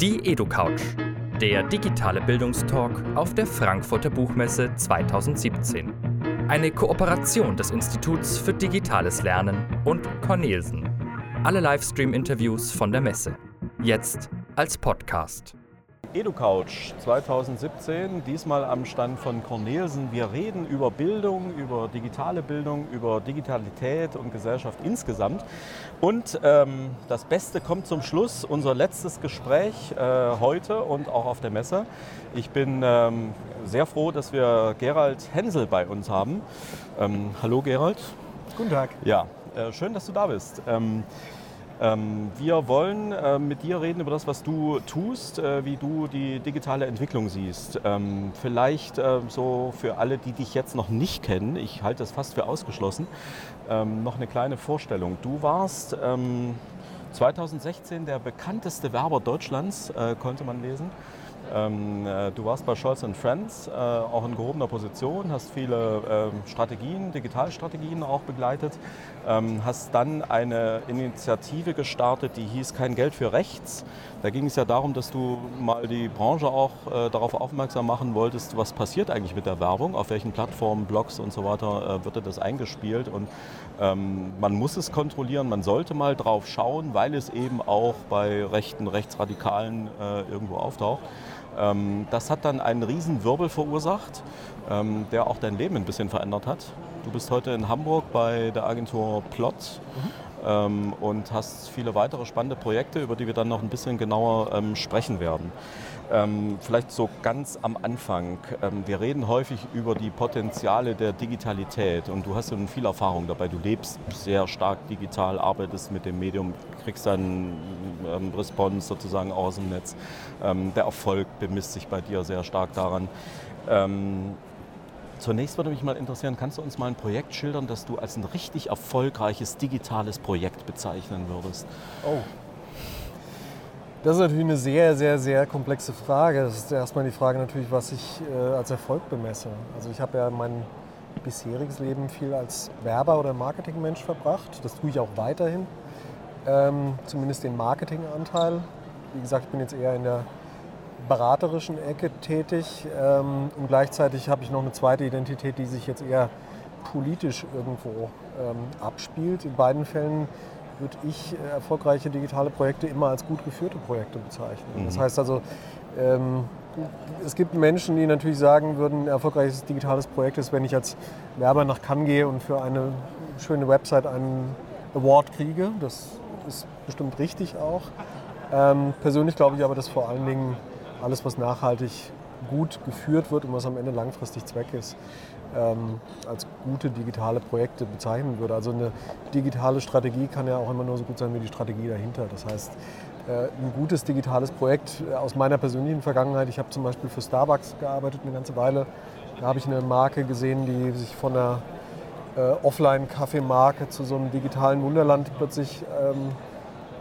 Die EduCouch, der digitale Bildungstalk auf der Frankfurter Buchmesse 2017. Eine Kooperation des Instituts für digitales Lernen und Cornelsen. Alle Livestream-Interviews von der Messe. Jetzt als Podcast. EduCouch 2017, diesmal am Stand von Cornelsen. Wir reden über Bildung, über digitale Bildung, über Digitalität und Gesellschaft insgesamt. Und ähm, das Beste kommt zum Schluss, unser letztes Gespräch äh, heute und auch auf der Messe. Ich bin ähm, sehr froh, dass wir Gerald Hensel bei uns haben. Ähm, hallo Gerald. Guten Tag. Ja, äh, schön, dass du da bist. Ähm, wir wollen äh, mit dir reden über das, was du tust, äh, wie du die digitale Entwicklung siehst. Ähm, vielleicht äh, so für alle, die dich jetzt noch nicht kennen, ich halte das fast für ausgeschlossen, ähm, noch eine kleine Vorstellung. Du warst 2016 der bekannteste Werber Deutschlands, konnte man lesen. Ähm, äh, du warst bei Scholz Friends äh, auch in gehobener Position, hast viele ähm, Strategien, Digitalstrategien auch begleitet, ähm, hast dann eine Initiative gestartet, die hieß Kein Geld für Rechts. Da ging es ja darum, dass du mal die Branche auch äh, darauf aufmerksam machen wolltest, was passiert eigentlich mit der Werbung, auf welchen Plattformen, Blogs und so weiter wird das eingespielt und man muss es kontrollieren, man sollte mal drauf schauen, weil es eben auch bei rechten, rechtsradikalen irgendwo auftaucht. Ähm, das hat dann einen riesen Wirbel verursacht, ähm, der auch dein Leben ein bisschen verändert hat. Du bist heute in Hamburg bei der Agentur Plot mhm. Ähm, und hast viele weitere spannende Projekte, über die wir dann noch ein bisschen genauer sprechen werden. Ähm, vielleicht so ganz am Anfang. Ähm, wir reden häufig über die Potenziale der Digitalität und du hast ja viel Erfahrung dabei. Du lebst sehr stark digital, arbeitest mit dem Medium, kriegst dann ähm, Response sozusagen aus dem Netz. Ähm, der Erfolg bemisst sich bei dir sehr stark daran. Ähm, Zunächst würde mich mal interessieren, kannst du uns mal ein Projekt schildern, das du als ein richtig erfolgreiches digitales Projekt bezeichnen würdest? Oh, das ist natürlich eine sehr, sehr, sehr komplexe Frage. Das ist erstmal die Frage natürlich, was ich äh, als Erfolg bemesse. Also ich habe ja mein bisheriges Leben viel als Werber oder Marketingmensch verbracht. Das tue ich auch weiterhin. Ähm, zumindest den Marketinganteil. Wie gesagt, ich bin jetzt eher in der beraterischen Ecke tätig ähm, und gleichzeitig habe ich noch eine zweite Identität, die sich jetzt eher politisch irgendwo ähm, abspielt. In beiden Fällen würde ich äh, erfolgreiche digitale Projekte immer als gut geführte Projekte bezeichnen. Mhm. Das heißt also, ähm, es gibt Menschen, die natürlich sagen würden, ein erfolgreiches digitales Projekt ist, wenn ich als Werber nach Cannes gehe und für eine schöne Website einen Award kriege. Das ist bestimmt richtig auch. Ähm, persönlich glaube ich aber, dass vor allen Dingen alles, was nachhaltig gut geführt wird und was am Ende langfristig Zweck ist, ähm, als gute digitale Projekte bezeichnen würde. Also eine digitale Strategie kann ja auch immer nur so gut sein wie die Strategie dahinter. Das heißt, äh, ein gutes digitales Projekt äh, aus meiner persönlichen Vergangenheit, ich habe zum Beispiel für Starbucks gearbeitet eine ganze Weile, da habe ich eine Marke gesehen, die sich von einer äh, Offline-Kaffeemarke zu so einem digitalen Wunderland plötzlich ähm,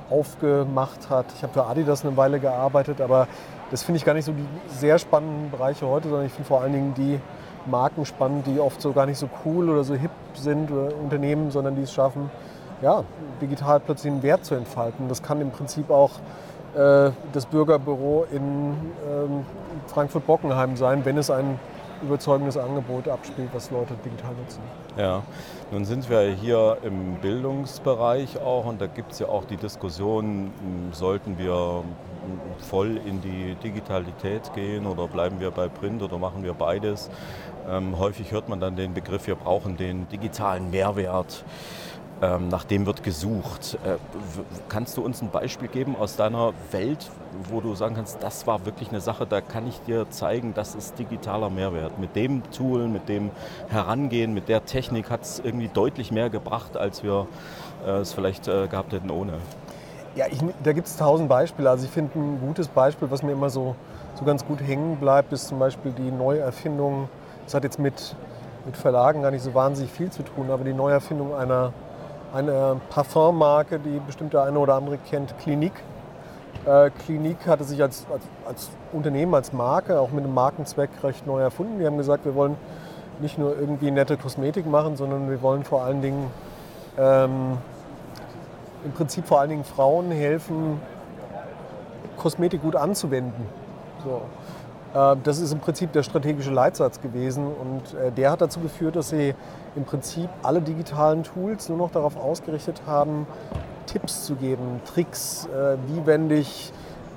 aufgemacht hat. Ich habe für Adidas eine Weile gearbeitet, aber das finde ich gar nicht so die sehr spannenden Bereiche heute, sondern ich finde vor allen Dingen die Marken spannend, die oft so gar nicht so cool oder so hip sind oder Unternehmen, sondern die es schaffen, ja, digital plötzlich einen Wert zu entfalten. Das kann im Prinzip auch äh, das Bürgerbüro in ähm, Frankfurt-Bockenheim sein, wenn es ein überzeugendes Angebot abspielt, was Leute digital nutzen. Ja, nun sind wir hier im Bildungsbereich auch und da gibt es ja auch die Diskussion, sollten wir voll in die Digitalität gehen oder bleiben wir bei Print oder machen wir beides? Ähm, häufig hört man dann den Begriff, wir brauchen den digitalen Mehrwert. Ähm, nach dem wird gesucht. Äh, kannst du uns ein Beispiel geben aus deiner Welt, wo du sagen kannst, das war wirklich eine Sache, da kann ich dir zeigen, das ist digitaler Mehrwert. Mit dem Tool, mit dem Herangehen, mit der Technik hat es irgendwie deutlich mehr gebracht, als wir äh, es vielleicht äh, gehabt hätten ohne. Ja, ich, da gibt es tausend Beispiele. Also ich finde ein gutes Beispiel, was mir immer so, so ganz gut hängen bleibt, ist zum Beispiel die Neuerfindung das hat jetzt mit, mit Verlagen gar nicht so wahnsinnig viel zu tun, aber die Neuerfindung einer, einer Parfummarke, die bestimmt der eine oder andere kennt, Clinique. Äh, Clinique hatte sich als, als, als, Unternehmen, als Marke, auch mit einem Markenzweck recht neu erfunden. Die haben gesagt, wir wollen nicht nur irgendwie nette Kosmetik machen, sondern wir wollen vor allen Dingen ähm, im Prinzip vor allen Dingen Frauen helfen, Kosmetik gut anzuwenden. So. Äh, das ist im Prinzip der strategische Leitsatz gewesen und äh, der hat dazu geführt, dass sie im Prinzip alle digitalen Tools nur noch darauf ausgerichtet haben, Tipps zu geben, Tricks, äh, wie wende ich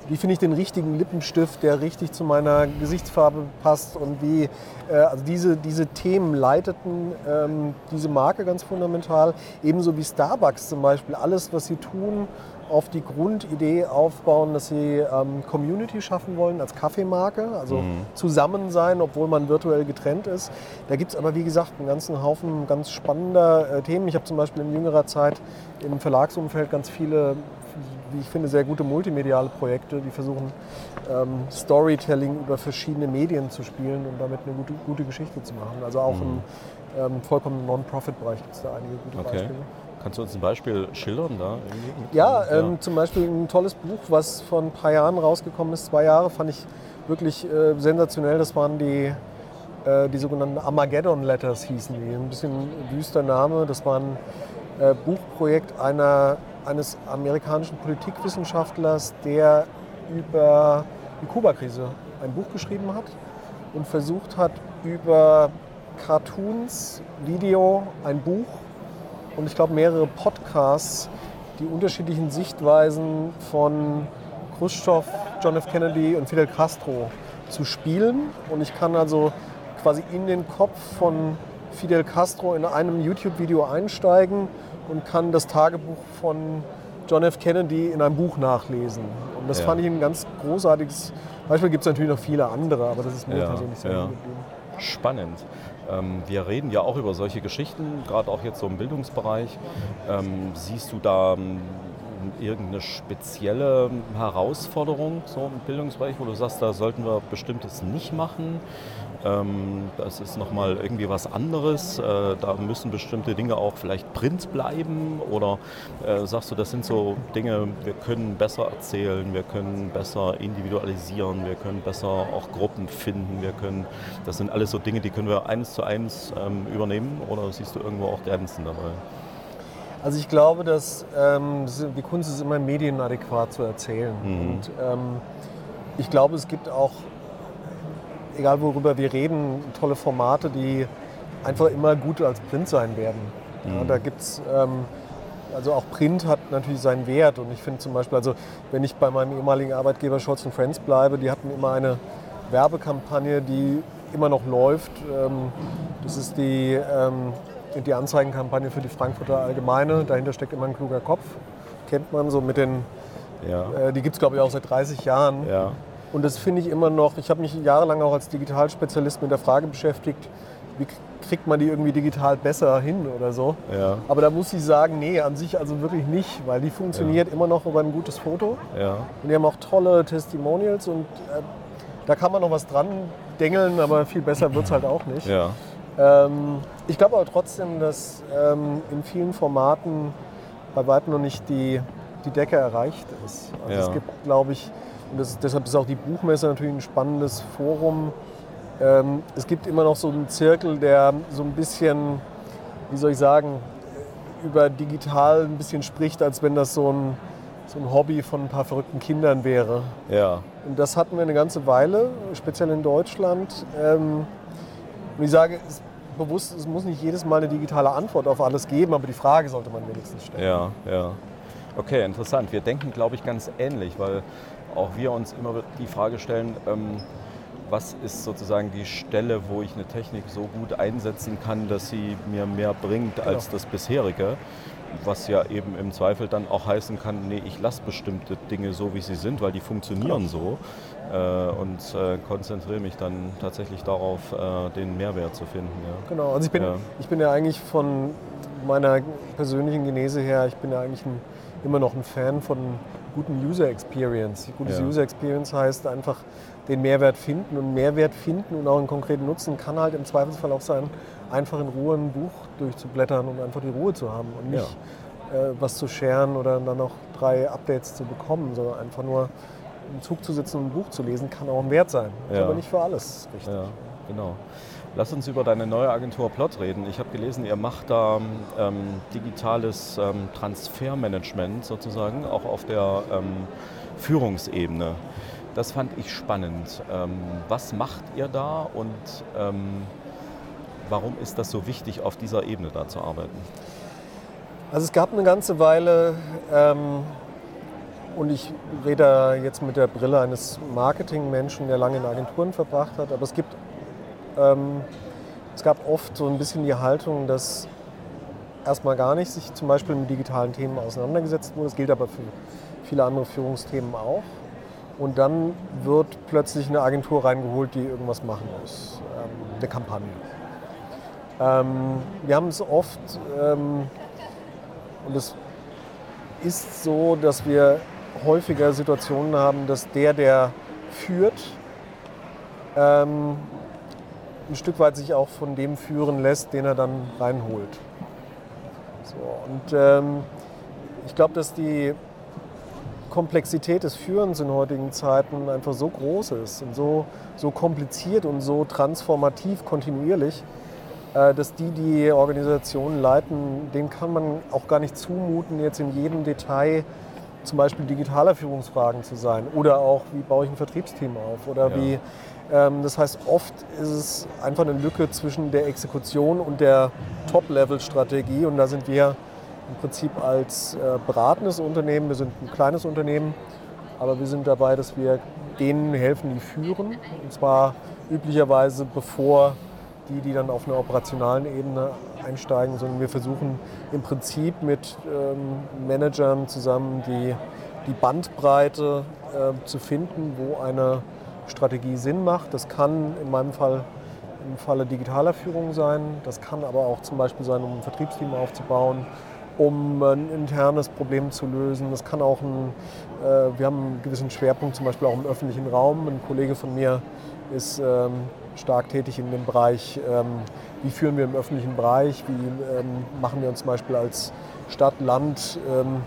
wie finde ich den richtigen Lippenstift, der richtig zu meiner Gesichtsfarbe passt und wie, äh, also diese, diese Themen leiteten ähm, diese Marke ganz fundamental, ebenso wie Starbucks zum Beispiel, alles, was sie tun, auf die Grundidee aufbauen, dass sie ähm, Community schaffen wollen als Kaffeemarke, also mhm. zusammen sein, obwohl man virtuell getrennt ist. Da gibt es aber, wie gesagt, einen ganzen Haufen ganz spannender äh, Themen. Ich habe zum Beispiel in jüngerer Zeit im Verlagsumfeld ganz viele wie ich finde, sehr gute multimediale Projekte, die versuchen, ähm, Storytelling über verschiedene Medien zu spielen und damit eine gute, gute Geschichte zu machen. Also auch mhm. im ähm, vollkommen Non-Profit-Bereich gibt es da einige gute okay. Beispiele. Kannst du uns ein Beispiel schildern da? Ja, ähm, ja, zum Beispiel ein tolles Buch, was vor ein paar Jahren rausgekommen ist, zwei Jahre, fand ich wirklich äh, sensationell. Das waren die, äh, die sogenannten Armageddon Letters hießen die. Ein bisschen wüster Name. Das war ein äh, Buchprojekt einer eines amerikanischen Politikwissenschaftlers, der über die Kuba-Krise ein Buch geschrieben hat und versucht hat, über Cartoons, Video, ein Buch und ich glaube mehrere Podcasts die unterschiedlichen Sichtweisen von Khrushchev, John F. Kennedy und Fidel Castro zu spielen. Und ich kann also quasi in den Kopf von Fidel Castro in einem YouTube-Video einsteigen und kann das Tagebuch von John F. Kennedy in einem Buch nachlesen. Und das ja. fand ich ein ganz großartiges Beispiel. Gibt es natürlich noch viele andere, aber das ist mir ja, persönlich sehr ja. geblieben. Spannend. Ähm, wir reden ja auch über solche Geschichten, gerade auch jetzt so im Bildungsbereich. Ähm, siehst du da ähm, irgendeine spezielle Herausforderung so im Bildungsbereich, wo du sagst, da sollten wir bestimmtes nicht machen? Ähm, das ist nochmal irgendwie was anderes. Äh, da müssen bestimmte Dinge auch vielleicht Print bleiben oder äh, sagst du, das sind so Dinge, wir können besser erzählen, wir können besser individualisieren, wir können besser auch Gruppen finden, wir können, das sind alles so Dinge, die können wir eins zu eins ähm, übernehmen oder siehst du irgendwo auch Grenzen dabei? Also ich glaube, dass ähm, die Kunst ist immer medienadäquat zu erzählen. Mhm. Und ähm, ich glaube, es gibt auch egal worüber wir reden, tolle Formate, die einfach immer gut als Print sein werden. Ja, mhm. Da gibt es, ähm, also auch Print hat natürlich seinen Wert und ich finde zum Beispiel, also wenn ich bei meinem ehemaligen Arbeitgeber Scholz Friends bleibe, die hatten immer eine Werbekampagne, die immer noch läuft. Ähm, das ist die, ähm, die Anzeigenkampagne für die Frankfurter Allgemeine. Dahinter steckt immer ein kluger Kopf. Kennt man so mit den, ja. äh, die gibt es glaube ich auch seit 30 Jahren. Ja. Und das finde ich immer noch, ich habe mich jahrelang auch als Digitalspezialist mit der Frage beschäftigt, wie kriegt man die irgendwie digital besser hin oder so. Ja. Aber da muss ich sagen, nee, an sich also wirklich nicht, weil die funktioniert ja. immer noch über ein gutes Foto. Ja. Und die haben auch tolle Testimonials und äh, da kann man noch was dran dengeln, aber viel besser wird es halt auch nicht. Ähm, ich glaube aber trotzdem, dass ähm, in vielen Formaten bei weitem noch nicht die, die Decke erreicht ist. Also es gibt, glaube ich, und das, deshalb ist auch die Buchmesse natürlich ein spannendes Forum. Ähm, es gibt immer noch so einen Zirkel, der so ein bisschen, wie soll ich sagen, über digital ein bisschen spricht, als wenn das so ein, so ein Hobby von ein paar verrückten Kindern wäre. Ja. Und das hatten wir eine ganze Weile, speziell in Deutschland. Ähm, und ich sage, es, bewusst, es muss nicht jedes Mal eine digitale Antwort auf alles geben, aber die Frage sollte man wenigstens stellen. Ja, ja. Okay, interessant. Wir denken, glaube ich, ganz ähnlich, weil auch wir uns immer die Frage stellen, ähm, was ist sozusagen die Stelle, wo ich eine Technik so gut einsetzen kann, dass sie mir mehr bringt als genau. das bisherige. Was ja eben im Zweifel dann auch heißen kann, nee, ich lasse bestimmte Dinge so, wie sie sind, weil die funktionieren genau. so äh, und äh, konzentriere mich dann tatsächlich darauf, äh, den Mehrwert zu finden. Ja. Genau, also ich bin, ja. ich bin ja eigentlich von meiner persönlichen Genese her, ich bin ja eigentlich ein, immer noch ein Fan von guten User Experience. Gutes ja. User Experience heißt einfach den Mehrwert finden und Mehrwert finden und auch einen konkreten Nutzen kann halt im Zweifelsfall auch sein, einfach in Ruhe ein Buch durchzublättern und einfach die Ruhe zu haben und nicht ja. äh, was zu scheren oder dann noch drei Updates zu bekommen, sondern einfach nur im Zug zu sitzen und ein Buch zu lesen, kann auch ein Wert sein. Ja. Aber nicht für alles richtig. Genau. Lass uns über deine neue Agentur Plot reden. Ich habe gelesen, ihr macht da ähm, digitales ähm, Transfermanagement sozusagen, auch auf der ähm, Führungsebene. Das fand ich spannend. Ähm, was macht ihr da und ähm, warum ist das so wichtig, auf dieser Ebene da zu arbeiten? Also es gab eine ganze Weile, ähm, und ich rede jetzt mit der Brille eines Marketingmenschen, der lange in Agenturen verbracht hat, aber es gibt, ähm, es gab oft so ein bisschen die Haltung, dass erstmal gar nicht sich zum Beispiel mit digitalen Themen auseinandergesetzt wurde. Das gilt aber für viele andere Führungsthemen auch. Und dann wird plötzlich eine Agentur reingeholt, die irgendwas machen muss, ähm, eine Kampagne. Ähm, wir haben es oft, ähm, und es ist so, dass wir häufiger Situationen haben, dass der, der führt, ähm, ein Stück weit sich auch von dem führen lässt, den er dann reinholt. So, und ähm, ich glaube, dass die Komplexität des Führens in heutigen Zeiten einfach so groß ist und so, so kompliziert und so transformativ kontinuierlich, äh, dass die, die Organisationen leiten, denen kann man auch gar nicht zumuten, jetzt in jedem Detail zum Beispiel digitaler Führungsfragen zu sein oder auch, wie baue ich ein Vertriebsteam auf oder ja. wie, das heißt, oft ist es einfach eine Lücke zwischen der Exekution und der Top-Level-Strategie. Und da sind wir im Prinzip als äh, beratendes Unternehmen, wir sind ein kleines Unternehmen, aber wir sind dabei, dass wir denen helfen, die führen. Und zwar üblicherweise bevor die, die dann auf einer operationalen Ebene einsteigen, sondern wir versuchen im Prinzip mit ähm, Managern zusammen die, die Bandbreite äh, zu finden, wo eine Strategie Sinn macht. Das kann in meinem Fall im Falle digitaler Führung sein, das kann aber auch zum Beispiel sein, um ein Vertriebsteam aufzubauen, um ein internes Problem zu lösen. Das kann auch ein, äh, wir haben einen gewissen Schwerpunkt zum Beispiel auch im öffentlichen Raum. Ein Kollege von mir ist ähm, stark tätig in dem Bereich, ähm, wie führen wir im öffentlichen Bereich, wie ähm, machen wir uns zum Beispiel als Stadt, Land ähm,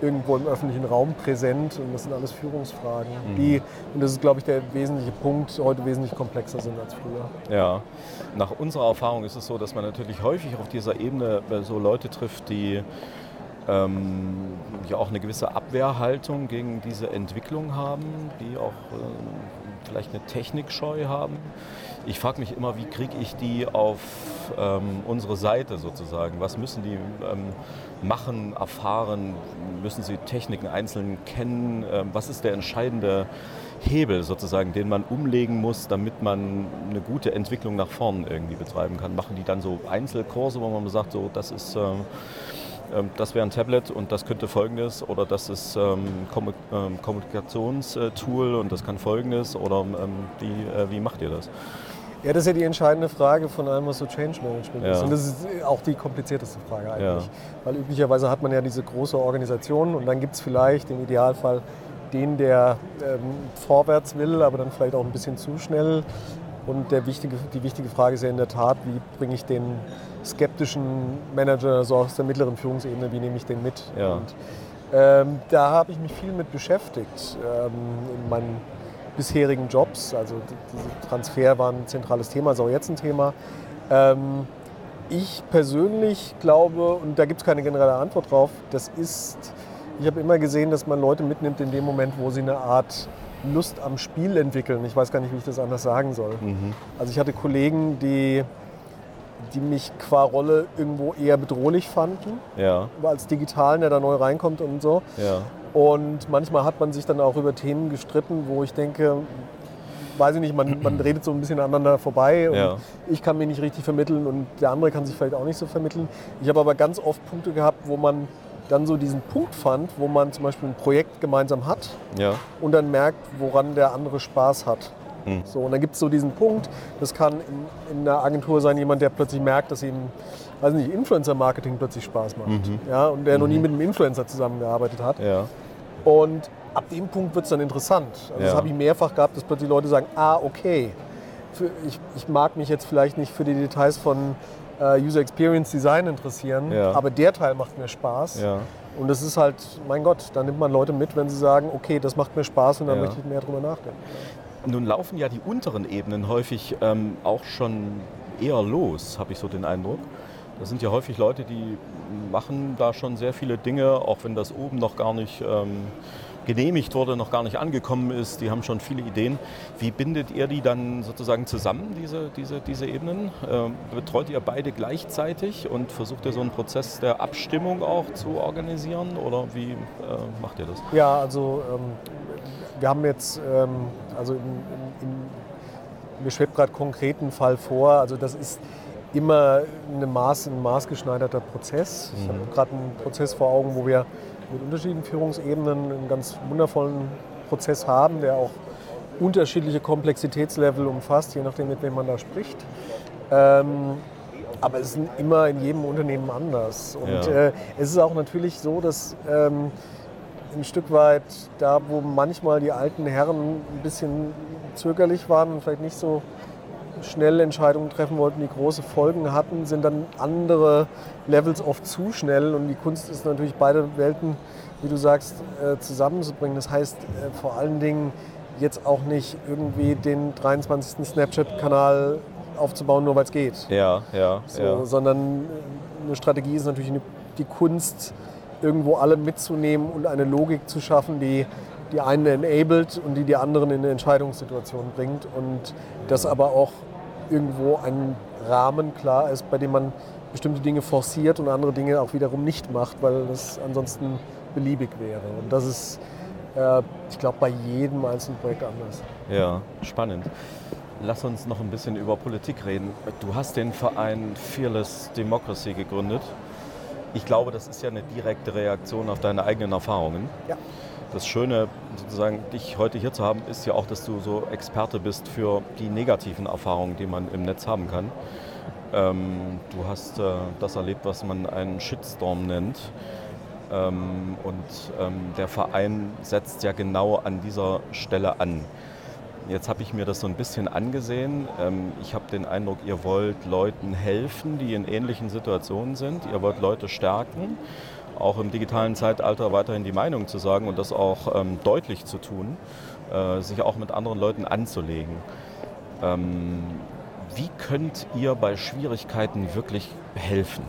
irgendwo im öffentlichen Raum präsent. Und das sind alles Führungsfragen, mhm. die, und das ist, glaube ich, der wesentliche Punkt, heute wesentlich komplexer sind als früher. Ja, nach unserer Erfahrung ist es so, dass man natürlich häufig auf dieser Ebene so Leute trifft, die ähm, ja auch eine gewisse Abwehrhaltung gegen diese Entwicklung haben, die auch äh, vielleicht eine Technikscheu haben. Ich frage mich immer, wie kriege ich die auf ähm, unsere Seite sozusagen? Was müssen die ähm, machen, erfahren? Müssen sie Techniken einzeln kennen? Ähm, was ist der entscheidende Hebel sozusagen, den man umlegen muss, damit man eine gute Entwicklung nach vorn irgendwie betreiben kann? Machen die dann so Einzelkurse, wo man sagt, so das ist äh, das wäre ein Tablet und das könnte folgendes oder das ist ähm, ähm Kommunikationstool und das kann folgendes oder ähm, wie, äh, wie macht ihr das? Ja, das ist ja die entscheidende Frage von allem, was so Change Management ja. ist. Und das ist auch die komplizierteste Frage eigentlich. Ja. Weil üblicherweise hat man ja diese große Organisation und dann gibt es vielleicht im Idealfall den, der ähm, vorwärts will, aber dann vielleicht auch ein bisschen zu schnell. Und der wichtige, die wichtige Frage ist ja in der Tat, wie bringe ich den skeptischen Manager so aus der mittleren Führungsebene, wie nehme ich den mit? Ja. Und, ähm, da habe ich mich viel mit beschäftigt ähm, in meinen bisherigen Jobs. Also diese Transfer war ein zentrales Thema, ist auch jetzt ein Thema. Ähm, ich persönlich glaube, und da gibt es keine generelle Antwort drauf, das ist, ich habe immer gesehen, dass man Leute mitnimmt in dem Moment, wo sie eine Art Lust am Spiel entwickeln. Ich weiß gar nicht, wie ich das anders sagen soll. Mhm. Also ich hatte Kollegen, die die mich qua Rolle irgendwo eher bedrohlich fanden. Ja. Als Digitalen, der da neu reinkommt und so. Ja. Und manchmal hat man sich dann auch über Themen gestritten, wo ich denke, weiß ich nicht, man, man redet so ein bisschen aneinander vorbei und ja. ich kann mich nicht richtig vermitteln und der andere kann sich vielleicht auch nicht so vermitteln. Ich habe aber ganz oft Punkte gehabt, wo man dann so diesen Punkt fand, wo man zum Beispiel ein Projekt gemeinsam hat ja. und dann merkt, woran der andere Spaß hat. Mhm. So, und dann gibt es so diesen Punkt, das kann in, in, einer Agentur sein, jemand, der plötzlich merkt, dass ihm, weiß nicht, Influencer-Marketing plötzlich Spaß macht. Mhm. Ja, und der mhm. noch nie mhm. mit einem Influencer zusammengearbeitet hat. Ja. Und ab dem Punkt wird es dann interessant. Also ja. Das habe ich mehrfach gehabt, dass plötzlich Leute sagen, ah, okay, für, ich, ich mag mich jetzt vielleicht nicht für die Details von äh, User Experience Design interessieren, ja. aber der Teil macht mir Spaß. Ja. Und das ist halt, mein Gott, da nimmt man Leute mit, wenn sie sagen, okay, das macht mir Spaß und dann möchte ich mehr drüber nachdenken. Nun laufen ja die unteren Ebenen häufig ähm, auch schon eher los, habe ich so den Eindruck. Das sind ja häufig Leute, die machen da schon sehr viele Dinge, auch wenn das oben noch gar nicht ähm, genehmigt wurde, noch gar nicht angekommen ist. Die haben schon viele Ideen. Wie bindet ihr die dann sozusagen zusammen, diese, diese, diese Ebenen? Ähm, betreut ihr beide gleichzeitig und versucht ihr so einen Prozess der Abstimmung auch zu organisieren oder wie äh, macht ihr das? Ja, also ähm, wir haben jetzt, ähm, also in, in, in, mir schwebt gerade konkreten Fall vor, also das ist immer eine Maß, ein maßgeschneiderter Prozess. Mhm. Ich habe gerade einen Prozess vor Augen, wo wir mit unterschiedlichen Führungsebenen einen ganz wundervollen Prozess haben, der auch unterschiedliche Komplexitätslevel umfasst, je nachdem, mit wem man da spricht. Ähm, aber es ist immer in jedem Unternehmen anders. Und ja. äh, es ist auch natürlich so, dass ähm, ein Stück weit da, wo manchmal die alten Herren ein bisschen zögerlich waren und vielleicht nicht so schnell Entscheidungen treffen wollten, die große Folgen hatten, sind dann andere Levels oft zu schnell. Und die Kunst ist natürlich beide Welten, wie du sagst, äh, zusammenzubringen. Das heißt äh, vor allen Dingen jetzt auch nicht irgendwie den 23. Snapchat-Kanal aufzubauen, nur weil es geht. Ja, ja, so, ja. Sondern eine Strategie ist natürlich die Kunst, irgendwo alle mitzunehmen und eine Logik zu schaffen, die die einen enabled und die die anderen in eine Entscheidungssituation bringt und das aber auch irgendwo ein Rahmen klar ist, bei dem man bestimmte Dinge forciert und andere Dinge auch wiederum nicht macht, weil das ansonsten beliebig wäre. Und das ist, äh, ich glaube, bei jedem einzelnen Projekt anders. Ja, spannend. Lass uns noch ein bisschen über Politik reden. Du hast den Verein Fearless Democracy gegründet. Ich glaube, das ist ja eine direkte Reaktion auf deine eigenen Erfahrungen. Ja. Das Schöne, sozusagen, dich heute hier zu haben, ist ja auch, dass du so Experte bist für die negativen Erfahrungen, die man im Netz haben kann. Ähm, du hast äh, das erlebt, was man einen Shitstorm nennt. Ähm, und ähm, der Verein setzt ja genau an dieser Stelle an. Jetzt habe ich mir das so ein bisschen angesehen. Ähm, ich habe den Eindruck, ihr wollt Leuten helfen, die in ähnlichen Situationen sind. Ihr wollt Leute stärken auch im digitalen Zeitalter weiterhin die Meinung zu sagen und das auch ähm, deutlich zu tun, äh, sich auch mit anderen Leuten anzulegen. Ähm, wie könnt ihr bei Schwierigkeiten wirklich helfen?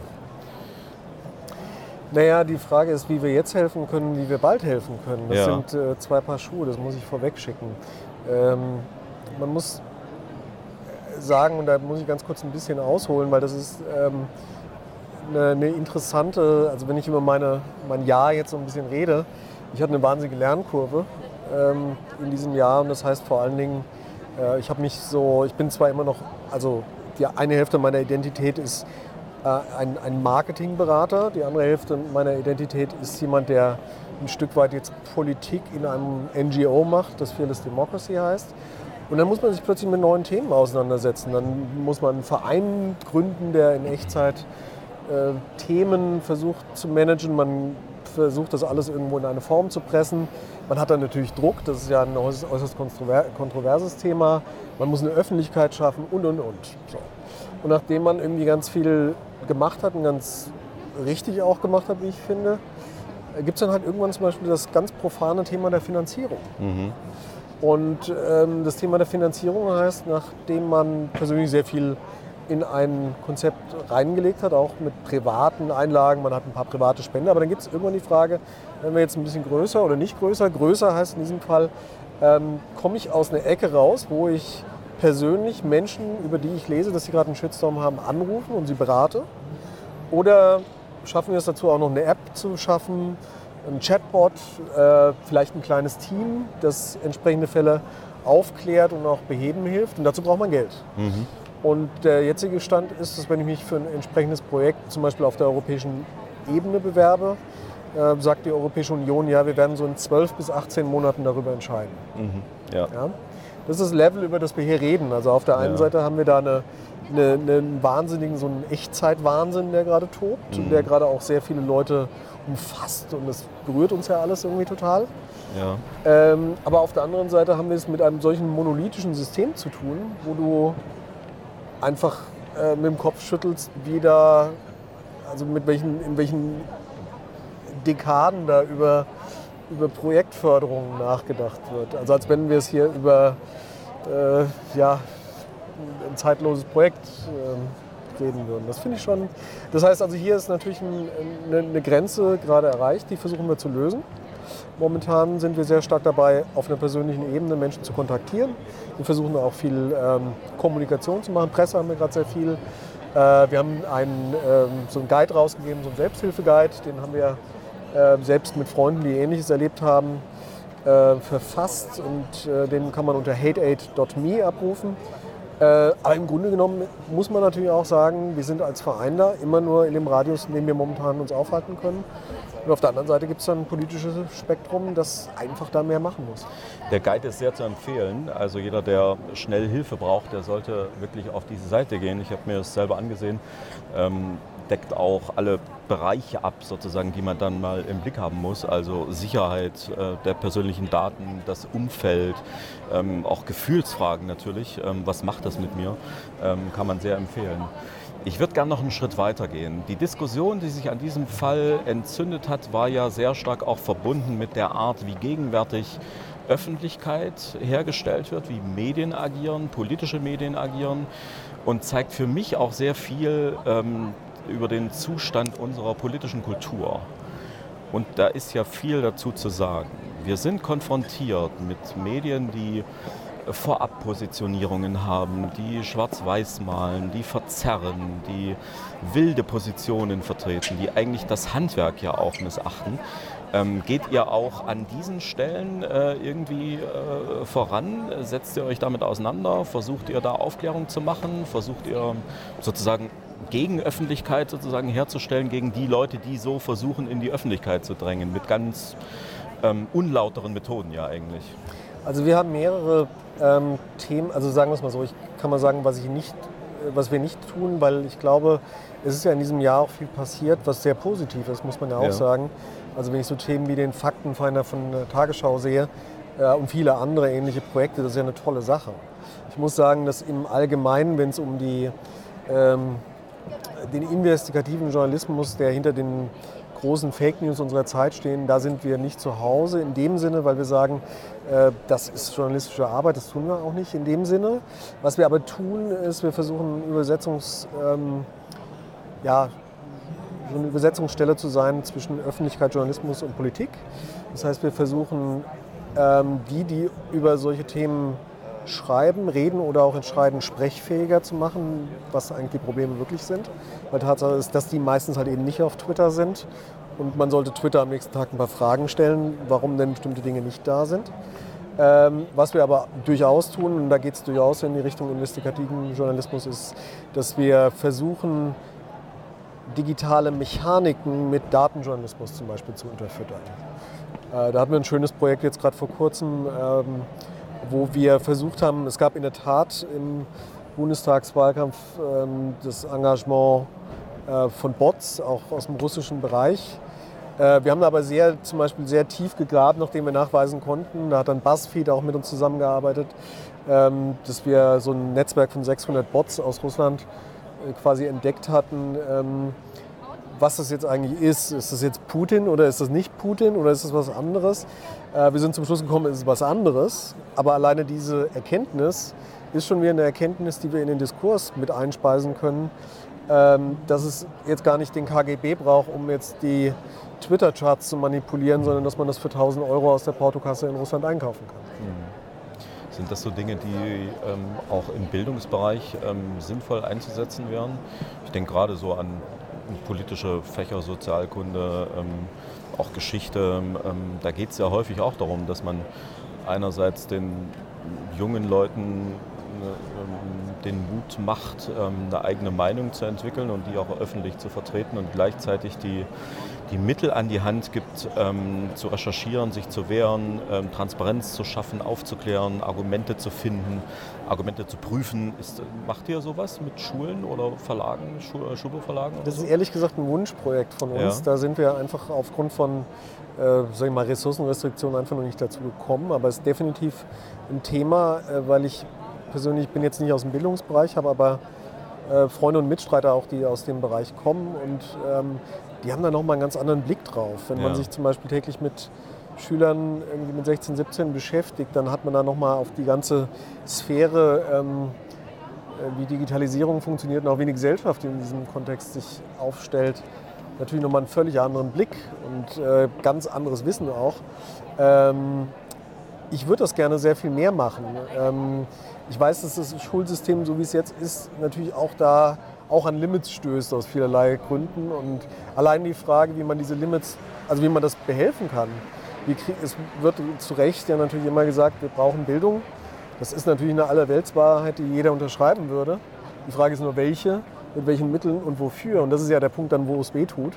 Naja, die Frage ist, wie wir jetzt helfen können, wie wir bald helfen können. Das Ja. sind äh, zwei Paar Schuhe, das muss ich vorweg schicken. Ähm, man muss sagen, und da muss ich ganz kurz ein bisschen ausholen, weil das ist ähm, eine, eine interessante, also wenn ich über meine, mein Jahr jetzt so ein bisschen rede, ich hatte eine wahnsinnige Lernkurve ähm, in diesem Jahr. Und das heißt vor allen Dingen, äh, ich habe mich so, ich bin zwar immer noch, also die eine Hälfte meiner Identität ist ein, ein Marketingberater, die andere Hälfte meiner Identität ist jemand, der ein Stück weit jetzt Politik in einem NGO macht, das Fearless Democracy heißt. Und dann muss man sich plötzlich mit neuen Themen auseinandersetzen. Dann muss man einen Verein gründen, der in Echtzeit äh, Themen versucht zu managen. Man versucht das alles irgendwo in eine Form zu pressen. Man hat dann natürlich Druck, das ist ja ein äußerst, äußerst kontrover- kontroverses Thema. Man muss eine Öffentlichkeit schaffen und und und. So. Und nachdem man irgendwie ganz viel gemacht hat und ganz richtig auch gemacht hat, wie ich finde, gibt es dann halt irgendwann zum Beispiel das ganz profane Thema der Finanzierung. Und ähm, das Thema der Finanzierung heißt, nachdem man persönlich sehr viel in ein Konzept reingelegt hat, auch mit privaten Einlagen, man hat ein paar private Spender, aber dann gibt es irgendwann die Frage, wenn wir jetzt ein bisschen größer oder nicht größer, größer heißt in diesem Fall, ähm, komme ich aus einer Ecke raus, wo ich persönlich Menschen, über die ich lese, dass sie gerade einen Shitstorm haben, anrufen und sie berate? Oder schaffen wir es dazu, auch noch eine App zu schaffen, ein Chatbot, äh, vielleicht ein kleines Team, das entsprechende Fälle aufklärt und auch beheben hilft. Und dazu braucht man Geld. Und der jetzige Stand ist, dass wenn ich mich für ein entsprechendes Projekt zum Beispiel auf der europäischen Ebene bewerbe, äh, sagt die Europäische Union, ja, wir werden so in 12 bis 18 Monaten darüber entscheiden. Ja. Ja? Das ist das Level, über das wir hier reden. Also auf der einen Ja. Seite haben wir da eine, eine, einen wahnsinnigen, so einen Echtzeitwahnsinn, der gerade tobt und der gerade auch sehr viele Leute umfasst und das berührt uns ja alles irgendwie total. Ja. Ähm, aber auf der anderen Seite haben wir es mit einem solchen monolithischen System zu tun, wo du einfach äh, mit dem Kopf schüttelst, wie da, also mit welchen, in welchen Dekaden da über, über Projektförderungen nachgedacht wird. Also als wenn wir es hier über äh, ja, ein zeitloses Projekt äh, reden würden. Das finde ich schon. Das heißt also, hier ist natürlich ein, eine, eine Grenze gerade erreicht, die versuchen wir zu lösen. Momentan sind wir sehr stark dabei, auf einer persönlichen Ebene Menschen zu kontaktieren. Wir versuchen auch viel ähm, Kommunikation zu machen. Presse haben wir gerade sehr viel. Äh, wir haben einen, ähm, so einen Guide rausgegeben, so einen Selbsthilfeguide. Den haben wir äh, selbst mit Freunden, die Ähnliches erlebt haben, äh, verfasst. Und äh, den kann man unter hateaid.me abrufen. Äh, aber im Grunde genommen muss man natürlich auch sagen, wir sind als Verein da immer nur in dem Radius, in dem wir momentan uns aufhalten können. Und auf der anderen Seite gibt es dann ein politisches Spektrum, das einfach da mehr machen muss. Der Guide ist sehr zu empfehlen. Also jeder, der schnell Hilfe braucht, der sollte wirklich auf diese Seite gehen. Ich habe mir das selber angesehen. Ähm, deckt auch alle Bereiche ab, sozusagen, die man dann mal im Blick haben muss. Also Sicherheit äh, der persönlichen Daten, das Umfeld, ähm, auch Gefühlsfragen natürlich. Ähm, was macht das mit mir? Ähm, kann man sehr empfehlen. Ich würde gerne noch einen Schritt weiter gehen. Die Diskussion, die sich an diesem Fall entzündet hat, war ja sehr stark auch verbunden mit der Art, wie gegenwärtig Öffentlichkeit hergestellt wird, wie Medien agieren, politische Medien agieren und zeigt für mich auch sehr viel ähm, über den Zustand unserer politischen Kultur. Und da ist ja viel dazu zu sagen. Wir sind konfrontiert mit Medien, die Vorabpositionierungen haben, die schwarz-weiß malen, die verzerren, die wilde Positionen vertreten, die eigentlich das Handwerk ja auch missachten. Ähm, geht ihr auch an diesen Stellen äh, irgendwie äh, voran? Setzt ihr euch damit auseinander? Versucht ihr da Aufklärung zu machen? Versucht ihr sozusagen Gegenöffentlichkeit sozusagen herzustellen gegen die Leute, die so versuchen, in die Öffentlichkeit zu drängen, mit ganz ähm, unlauteren Methoden ja eigentlich? Also wir haben mehrere ähm, Themen, also sagen wir es mal so, ich kann mal sagen, was, ich nicht, was wir nicht tun, weil ich glaube, es ist ja in diesem Jahr auch viel passiert, was sehr positiv ist, muss man ja auch ja. sagen. Also wenn ich so Themen wie den Faktenfinder von der Tagesschau sehe äh, und viele andere ähnliche Projekte, das ist ja eine tolle Sache. Ich muss sagen, dass im Allgemeinen, wenn es um die ähm, den investigativen Journalismus, der hinter den großen Fake News unserer Zeit stehen, da sind wir nicht zu Hause in dem Sinne, weil wir sagen, äh, das ist journalistische Arbeit, das tun wir auch nicht in dem Sinne. Was wir aber tun, ist, wir versuchen Übersetzungs, ähm, ja, eine Übersetzungsstelle zu sein zwischen Öffentlichkeit, Journalismus und Politik. Das heißt, wir versuchen, ähm, die, die über solche Themen Schreiben, Reden oder auch Entscheiden sprechfähiger zu machen, was eigentlich die Probleme wirklich sind. Weil Tatsache ist, dass die meistens halt eben nicht auf Twitter sind und man sollte Twitter am nächsten Tag ein paar Fragen stellen, warum denn bestimmte Dinge nicht da sind. Ähm, was wir aber durchaus tun, und da geht es durchaus in die Richtung investigativen Journalismus, ist, dass wir versuchen, digitale Mechaniken mit Datenjournalismus zum Beispiel zu unterfüttern. Äh, da hatten wir ein schönes Projekt jetzt gerade vor kurzem. Ähm, wo wir versucht haben, es gab in der Tat im Bundestagswahlkampf ähm, das Engagement äh, von Bots, auch aus dem russischen Bereich. Äh, wir haben aber sehr, zum Beispiel sehr tief gegraben, nachdem wir nachweisen konnten, da hat dann BuzzFeed auch mit uns zusammengearbeitet, ähm, dass wir so ein Netzwerk von 600 Bots aus Russland äh, quasi entdeckt hatten, ähm, was das jetzt eigentlich ist. Ist das jetzt Putin oder ist das nicht Putin oder ist das was anderes? Äh, wir sind zum Schluss gekommen, es ist was anderes. Aber alleine diese Erkenntnis ist schon wieder eine Erkenntnis, die wir in den Diskurs mit einspeisen können, ähm, dass es jetzt gar nicht den KGB braucht, um jetzt die Twitter-Charts zu manipulieren, sondern dass man das für 1000 Euro aus der Portokasse in Russland einkaufen kann. Mhm. Sind das so Dinge, die ähm, auch im Bildungsbereich ähm, sinnvoll einzusetzen wären? Ich denke gerade so an politische Fächer, Sozialkunde, ähm, auch Geschichte. Ähm, da geht es ja häufig auch darum, dass man einerseits den jungen Leuten ähm, den Mut macht, eine eigene Meinung zu entwickeln und die auch öffentlich zu vertreten und gleichzeitig die die Mittel an die Hand gibt, ähm, zu recherchieren, sich zu wehren, ähm, Transparenz zu schaffen, aufzuklären, Argumente zu finden, Argumente zu prüfen. Ist, macht ihr sowas mit Schulen oder Verlagen, Schu Schulbuchverlagen? Das ist ehrlich gesagt ein Wunschprojekt von uns. Ja. Da sind wir einfach aufgrund von äh, sag ich mal, Ressourcenrestriktionen einfach noch nicht dazu gekommen. Aber es ist definitiv ein Thema, äh, weil ich persönlich bin jetzt nicht aus dem Bildungsbereich, habe aber äh, Freunde und Mitstreiter auch, die aus dem Bereich kommen. Und ähm, die haben da nochmal einen ganz anderen Blick drauf. Wenn ja. man sich zum Beispiel täglich mit Schülern irgendwie mit 16, 17 beschäftigt, dann hat man da nochmal auf die ganze Sphäre, ähm, äh, wie Digitalisierung funktioniert und auch wie eine Gesellschaft in diesem Kontext sich aufstellt, natürlich nochmal einen völlig anderen Blick und äh, ganz anderes Wissen auch. Ähm, ich würde das gerne sehr viel mehr machen. Ähm, ich weiß, dass das Schulsystem, so wie es jetzt ist, natürlich auch da auch an Limits stößt aus vielerlei Gründen. Und allein die Frage, wie man diese Limits, also wie man das behelfen kann. Es wird zu Recht ja natürlich immer gesagt, wir brauchen Bildung. Das ist natürlich eine Allerweltswahrheit, die jeder unterschreiben würde. Die Frage ist nur, welche, mit welchen Mitteln und wofür. Und das ist ja der Punkt dann, wo es weh tut.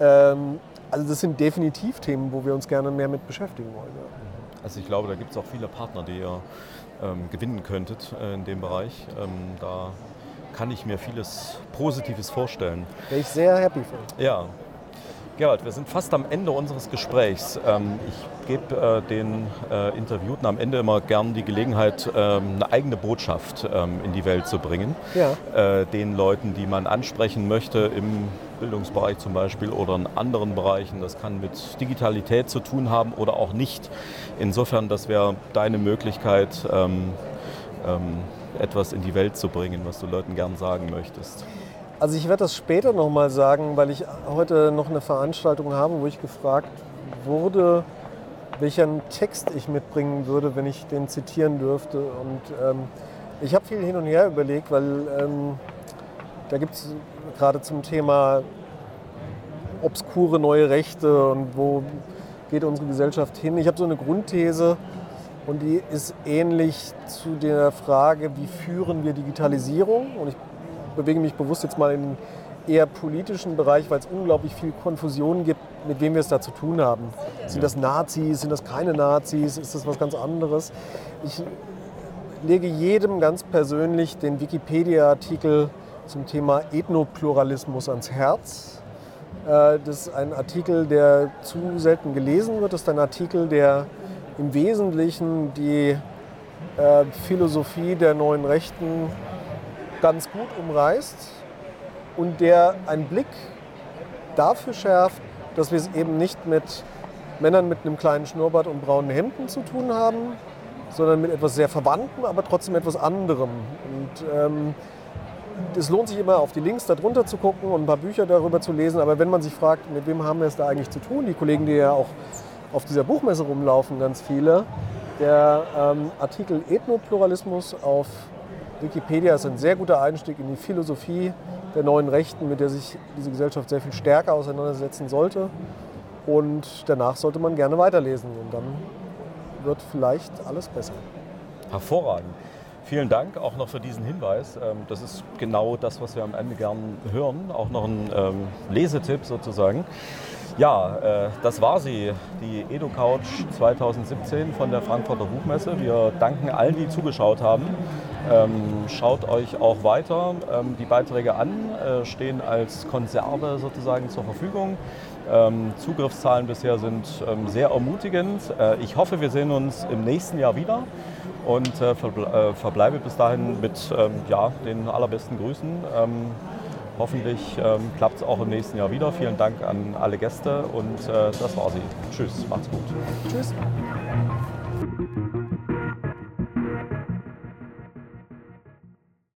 Ähm, also das sind definitiv Themen, wo wir uns gerne mehr mit beschäftigen wollen. Ja. Also ich glaube, da gibt es auch viele Partner, die ihr ähm, gewinnen könntet äh, in dem Bereich. Ähm, da kann ich mir vieles Positives vorstellen. Wäre ich sehr happy für. Ja. Gerald, wir sind fast am Ende unseres Gesprächs. Ähm, ich gebe äh, den äh, Interviewten am Ende immer gern die Gelegenheit, ähm, eine eigene Botschaft ähm, in die Welt zu bringen. Ja. Äh, den Leuten, die man ansprechen möchte im Bildungsbereich zum Beispiel oder in anderen Bereichen. Das kann mit Digitalität zu tun haben oder auch nicht. Insofern, das wäre deine Möglichkeit, ähm, ähm, etwas in die Welt zu bringen, was du Leuten gern sagen möchtest? Also ich werde das später nochmal sagen, weil ich heute noch eine Veranstaltung habe, wo ich gefragt wurde, welchen Text ich mitbringen würde, wenn ich den zitieren dürfte. Und ähm, ich habe viel hin und her überlegt, weil ähm, da gibt es gerade zum Thema obskure neue Rechte und wo geht unsere Gesellschaft hin. Ich habe so eine Grundthese, und die ist ähnlich zu der Frage, wie führen wir Digitalisierung? Und ich bewege mich bewusst jetzt mal in den eher politischen Bereich, weil es unglaublich viel Konfusion gibt, mit wem wir es da zu tun haben. Sind das Nazis, sind das keine Nazis, ist das was ganz anderes? Ich lege jedem ganz persönlich den Wikipedia-Artikel zum Thema Ethnopluralismus ans Herz. Äh, das ist ein Artikel, der zu selten gelesen wird. Das ist ein Artikel, der im Wesentlichen die äh, Philosophie der neuen Rechten ganz gut umreißt und der einen Blick dafür schärft, dass wir es eben nicht mit Männern mit einem kleinen Schnurrbart und braunen Hemden zu tun haben, sondern mit etwas sehr Verwandtem, aber trotzdem etwas anderem. Und ähm, es lohnt sich immer auf die Links darunter zu gucken und ein paar Bücher darüber zu lesen. Aber wenn man sich fragt, mit wem haben wir es da eigentlich zu tun, die Kollegen, die ja auch auf dieser Buchmesse rumlaufen, ganz viele. Der ähm, Artikel Ethnopluralismus auf Wikipedia ist ein sehr guter Einstieg in die Philosophie der neuen Rechten, mit der sich diese Gesellschaft sehr viel stärker auseinandersetzen sollte. Und danach sollte man gerne weiterlesen und dann wird vielleicht alles besser. Hervorragend. Vielen Dank auch noch für diesen Hinweis. Ähm, das ist genau das, was wir am Ende gern hören. Auch noch ein ähm, Lesetipp sozusagen. Ja, äh, das war sie, die EduCouch 2017 von der Frankfurter Buchmesse. Wir danken allen, die zugeschaut haben. Ähm, schaut euch auch weiter die Beiträge an, äh, stehen als Konserve sozusagen zur Verfügung. Zugriffszahlen bisher sind sehr ermutigend. Äh, ich hoffe, wir sehen uns im nächsten Jahr wieder und äh, äh, verbleibe bis dahin mit ähm, ja, den allerbesten Grüßen. Ähm, Hoffentlich ähm, klappt es auch im nächsten Jahr wieder. Vielen Dank an alle Gäste und äh, das war sie. Tschüss, macht's gut. Tschüss.